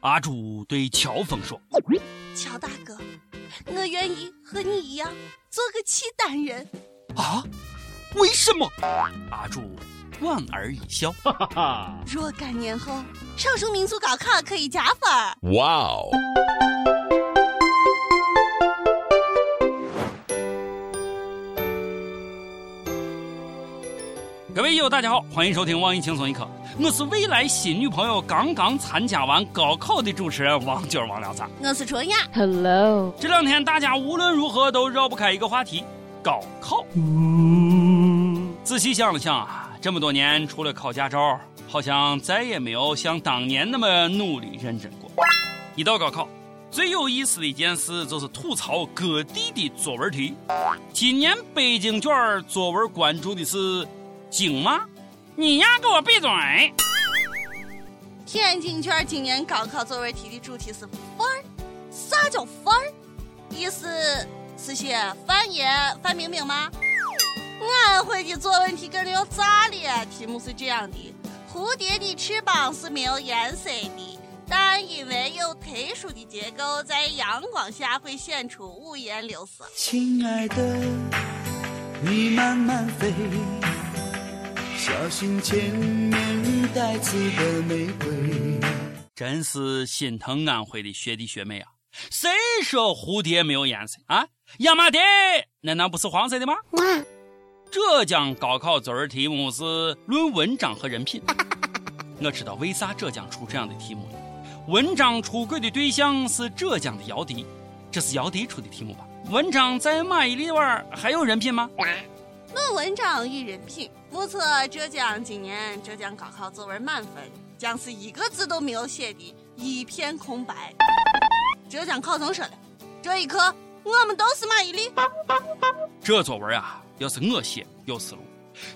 阿朱对乔峰说：“乔大哥，我愿意和你一样做个契丹人。”啊？为什么？阿朱莞尔一笑：“哈哈哈！若干年后，少数民族高考可以加分。”哇哦！各位友，大家好，欢迎收听网易轻松一刻，我是未来新女朋友刚刚参加完高考的主持人王娟王聊子，我是春雅，Hello。这两天大家无论如何都绕不开一个话题，高考。仔细想了想啊，这么多年除了考驾照，好像再也没有像当年那么努力认真过。一到高考，最有意思的一件事就是吐槽各地的作文题。今年北京卷作文关注的是。精吗？你丫给我闭嘴！天津卷今年高考作文题的主题是范儿，啥叫范儿？意思是写范爷、范冰冰吗？安徽的作文题跟着要炸了，题目是这样的：蝴蝶的翅膀是没有颜色的，但因为有特殊的结构，在阳光下会显出五颜六色。亲爱的，你慢慢飞。小心前面带刺的玫瑰。真是心疼安徽的学弟学妹啊！谁说蝴蝶没有颜色啊？亚麻蝶难道不是黄色的吗？浙江高考作文题目是论文章和人品。我知道为啥浙江出这样的题目了。文章出轨的对象是浙江的姚笛，这是姚笛出的题目吧？文章在马伊琍玩还有人品吗？论文章与人品。目测浙江今年浙江高考作文满分将是一个字都没有写的一片空白。浙江考生说了：“这一刻，我们都是马伊琍。”这作文啊，要是我写有思路，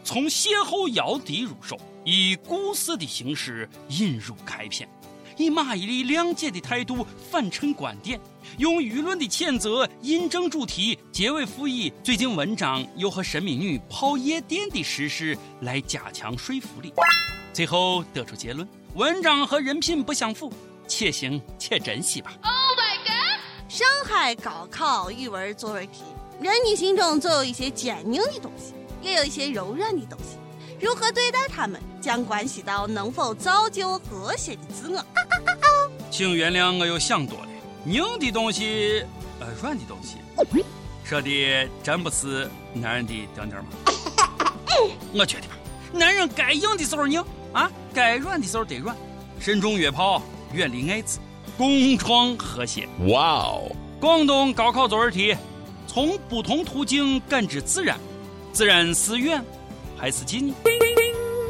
从邂逅姚笛入手，以故事的形式引入开篇。以马伊琍谅解的态度反衬观点，用舆论的谴责印证主题，结尾附以最近文章又和神秘女泡夜店的事实来加强说服力，最后得出结论：文章和人品不相符，且行且珍惜吧。Oh my god！上海高考语文作文题，人你心中总有一些坚硬的东西，也有一些柔软的东西。如何对待他们，将关系到能否造就和谐的自我。请原谅我又想多了，硬的东西，呃，软的东西，说的真不是男人的顶点吗？我觉得吧，男人该硬的时候硬啊，该软的时候得软，慎重约炮，远离艾滋，共创和谐。哇哦！广东高考作文题：从不同途径感知自然，自然是远。还是近？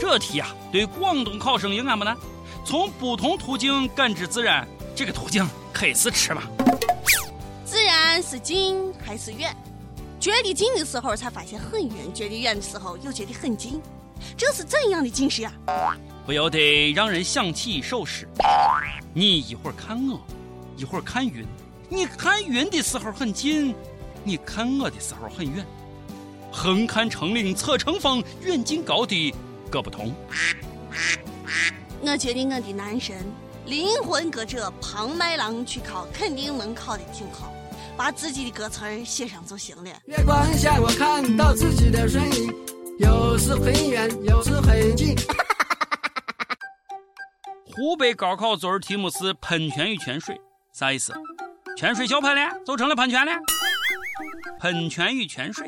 这题啊，对广东考生应该不难。从不同途径感知自然，这个途径可以是吃吗？自然是近还是远？觉得近的时候才发现很远，觉得远的时候又觉得很近，这是怎样的近视呀？不由得让人想起一首诗：你一会儿看我，一会儿看云。你看云的时候很近，你看我的时候很远。横看成岭侧成峰，远近高低各不同。我觉得我的男神灵魂歌者庞麦郎去考，肯定能考的挺好。把自己的歌词儿写上就行了。月光下，我看到自己的身影，有时很远，有时很近。湖北高考作文题目是喷泉与泉水，啥意思？泉水小喷了，就成了喷泉了。喷泉与泉水。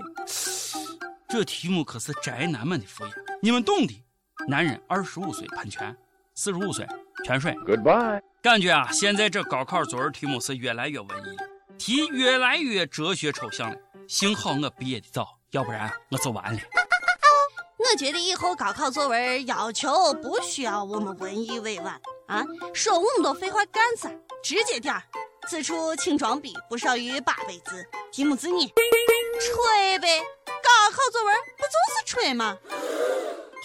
这题目可是宅男们的福音，你们懂的。男人二十五岁喷泉，四十五岁泉水。Goodbye。感觉啊，现在这高考作文题目是越来越文艺了，题越来越哲学抽象了。幸好我毕业的早，要不然我就完了。我觉得以后高考作文要求不需要我们文艺委婉啊，说那么多废话干啥？直接点儿。此处请装逼，不少于八百字。题目是你吹呗。高考作文不就是吹吗？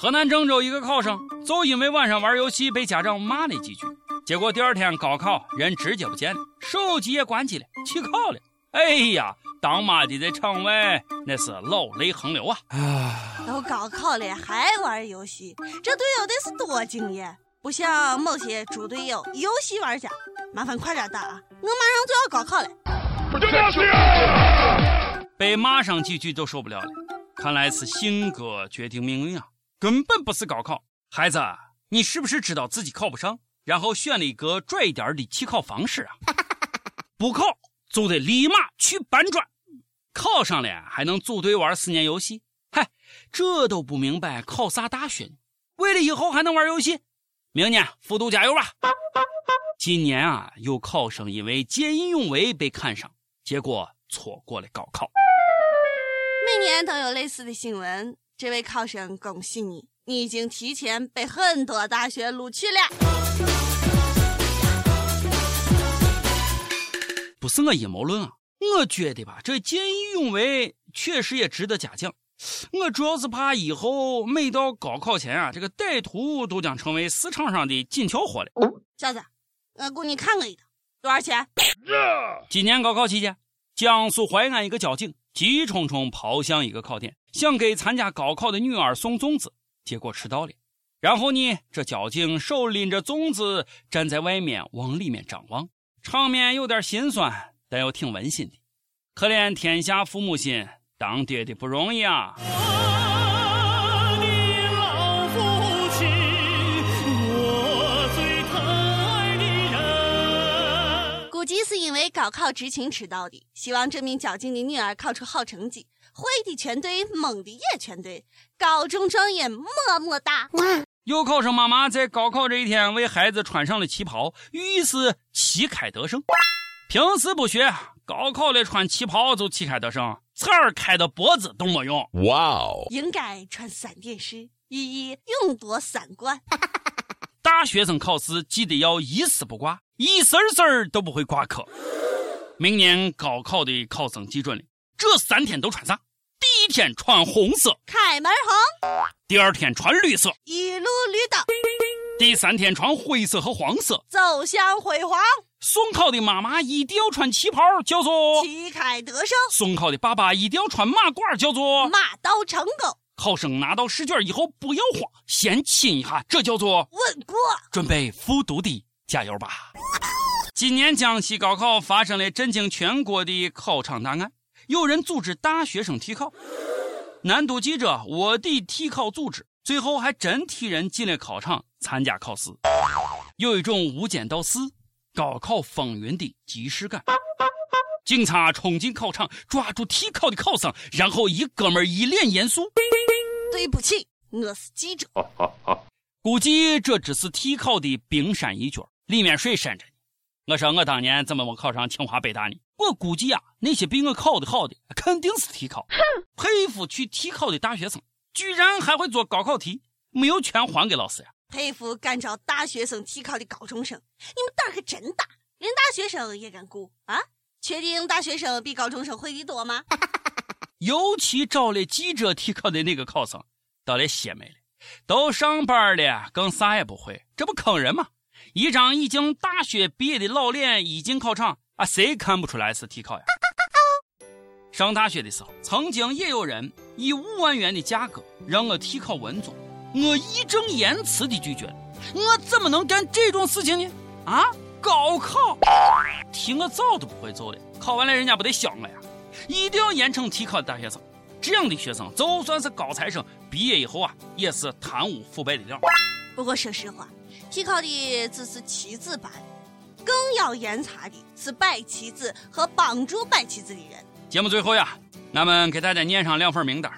河南郑州一个考生就因为晚上玩游戏被家长骂了几句，结果第二天高考人直接不见了，手机也关机了，弃考了。哎呀，当妈的在场外那是老泪横流啊！都高考了还玩游戏，这队友得是多敬业，不像某些猪队友，游戏玩家麻烦快点打，我马上就要高考了。被骂上几句都受不了了，看来是性格决定命运啊，根本不是高考。孩子，你是不是知道自己考不上，然后选了一个拽一点的弃考方式啊？不考就得立马去搬砖，考上了还能组队玩四年游戏。嗨，这都不明白考啥大学呢？为了以后还能玩游戏，明年复读加油吧！今年啊，有考生因为见义勇为被看上，结果错过了高考。每年都有类似的新闻，这位考生，恭喜你，你已经提前被很多大学录取了。不是我阴谋论啊，我觉得吧，这见义勇为确实也值得嘉奖。我主要是怕以后每到高考前啊，这个歹徒都将成为市场上的紧俏货了。小子，我雇你看我一刀，多少钱？今年高考期间，江苏淮安一个交警急冲冲跑向一个考点，想给参加高考的女儿送粽子，结果迟到了。然后呢，这交警手拎着粽子站在外面往里面张望，场面有点心酸，但又挺温馨的。可怜天下父母心。当爹的不容易啊！估计是因为高考执勤迟到的，希望这名交警的女儿考出好成绩。会的全对，蒙的也全对，高中状元么么哒！有考生妈妈在高考这一天为孩子穿上了旗袍，寓意是旗开得胜。平时不学，高考了穿旗袍就旗开得胜。刺儿开到脖子都没用。哇哦！应该穿三点式，寓意勇夺三冠。大学生考试记得要一丝不挂，一丝丝都不会挂科。明年高考的考生记准了，这三天都穿啥？第一天穿红色，开门红；第二天穿绿色，一路绿灯；第三天穿灰色和黄色，走向辉煌。送考的妈妈一定要穿旗袍，叫做旗开得胜；送考的爸爸一定要穿马褂，叫做马到成功。考生拿到试卷以后不要慌，先亲一下，这叫做稳过。准备复读的加油吧！今年江西高考发生了震惊全国的考场大案，有人组织大学生替考，南都记者卧底替考组织，最后还真替人进了考场参加考试，有一种无间道四。高考风云的即视感，警察冲进考场，抓住替考的考生，然后一哥们一脸严肃：“对不起，我是记者。”估计这只是替考的冰山一角，里面水深着呢。我说我当年怎么没考上清华北大呢？我估计啊，那些比我考得好的肯定是替考。佩服去替考的大学生，居然还会做高考题，没有全还给老师呀！佩服敢找大学生替考的高中生，你们胆儿可真大，连大学生也敢雇啊？确定大学生比高中生会的多吗？尤其找了记者替考的那个考生，倒也邪魅了，都上班了，更啥也不会，这不坑人吗？一张已经大学毕业的老脸一进考场，啊，谁看不出来是替考呀？上大学的时候，曾经也有人以五万元的价格让我替考文综。我义正言辞地拒绝了，我怎么能干这种事情呢？啊，高考，替我早都不会做了，考完了人家不得笑我呀？一定要严惩替考的大学生，这样的学生就算是高材生，毕业以后啊，也是贪污腐败的料。不过说实话，替考的只是棋子罢了，更要严查的是摆棋子和帮助摆棋子的人。节目最后呀，俺们给大家念上两份名单，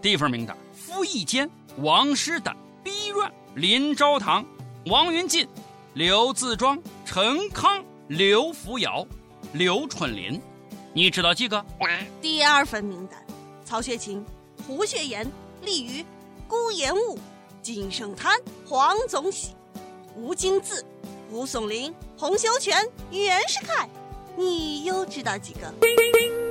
第一份名单：傅以健。王师丹、毕阮、林昭堂、王云进、刘自庄、陈康、刘福尧、刘春林，你知道几个？第二份名单：曹雪芹、胡雪岩、李渔、顾炎武、金圣叹、黄宗羲、吴敬梓、吴松龄、洪秀全、袁世凯，你又知道几个？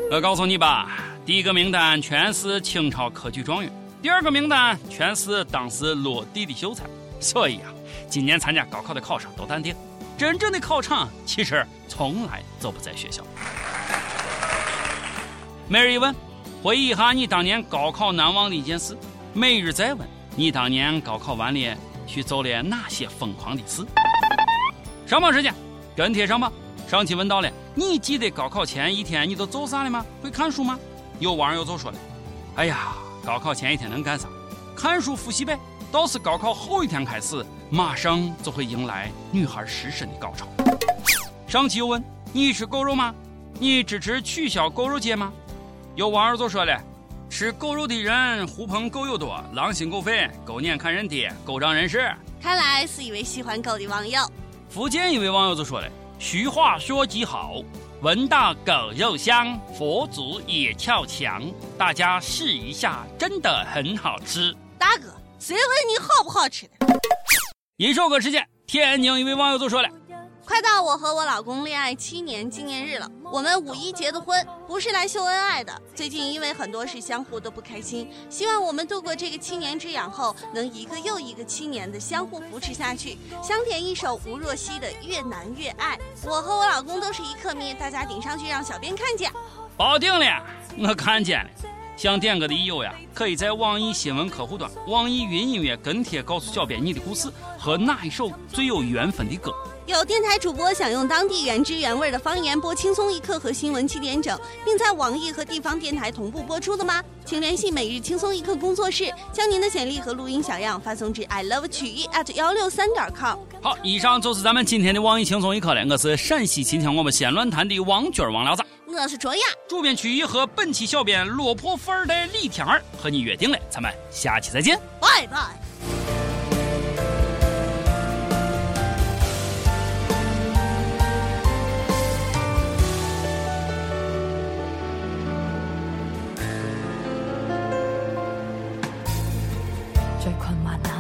我告诉你吧，第一个名单全是清朝科举状元。第二个名单全是当时落地的秀才，所以啊，今年参加高考的考生都淡定，真正的考场其实从来就不在学校。每日一问，回忆一下你当年高考难忘的一件事。每日再问，你当年高考完了去做了哪些疯狂的事？上榜时间，跟帖上吧。上期问到了，你记得高考前一天你都做啥了吗？会看书吗？有网友就说了，哎呀，高考前一天能干啥？看书复习呗。倒是高考后一天开始，马上就会迎来女孩失身的高潮。上期又问你吃狗肉吗？你支持取消狗肉节吗？有网友就说了，吃狗肉的人狐朋狗友多，狼心狗肺，狗眼看人低，狗仗人势。看来是一位喜欢狗的网友。福建一位网友就说了。俗话说极好，闻到狗肉香，佛祖也跳墙。大家试一下，真的很好吃。大哥，谁问你好不好吃的？一首歌时间，天津一位网友就说了。快到我和我老公恋爱七年纪念日了，我们五一结的婚，不是来秀恩爱的。最近因为很多事相互都不开心，希望我们度过这个七年之痒后，能一个又一个七年的相互扶持下去。想点一首吴若希的《越难越爱》，我和我老公都是一克迷，大家顶上去让小编看见。保定了，我看见了。想点歌的益友呀，可以在网易新闻客户端、网易云音乐跟帖告诉小编你的故事和哪一首最有缘分的歌。有电台主播想用当地原汁原味的方言播《轻松一刻》和新闻七点整，并在网易和地方电台同步播出的吗？请联系每日轻松一刻工作室，将您的简历和录音小样发送至 i love 曲艺 at 幺六三点 com。好，以上就是咱们今天的网易轻松一刻了。我是陕西秦腔我们安论坛的王军王聊子，我是卓雅，主编曲艺和本期小编落魄富二代李天儿和你约定了，咱们下期再见，拜拜。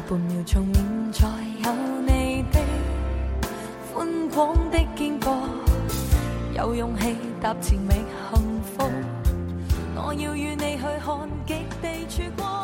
半秒钟，现在有你的宽广的肩膊，有勇气踏前觅幸福。我要与你去看极地曙光。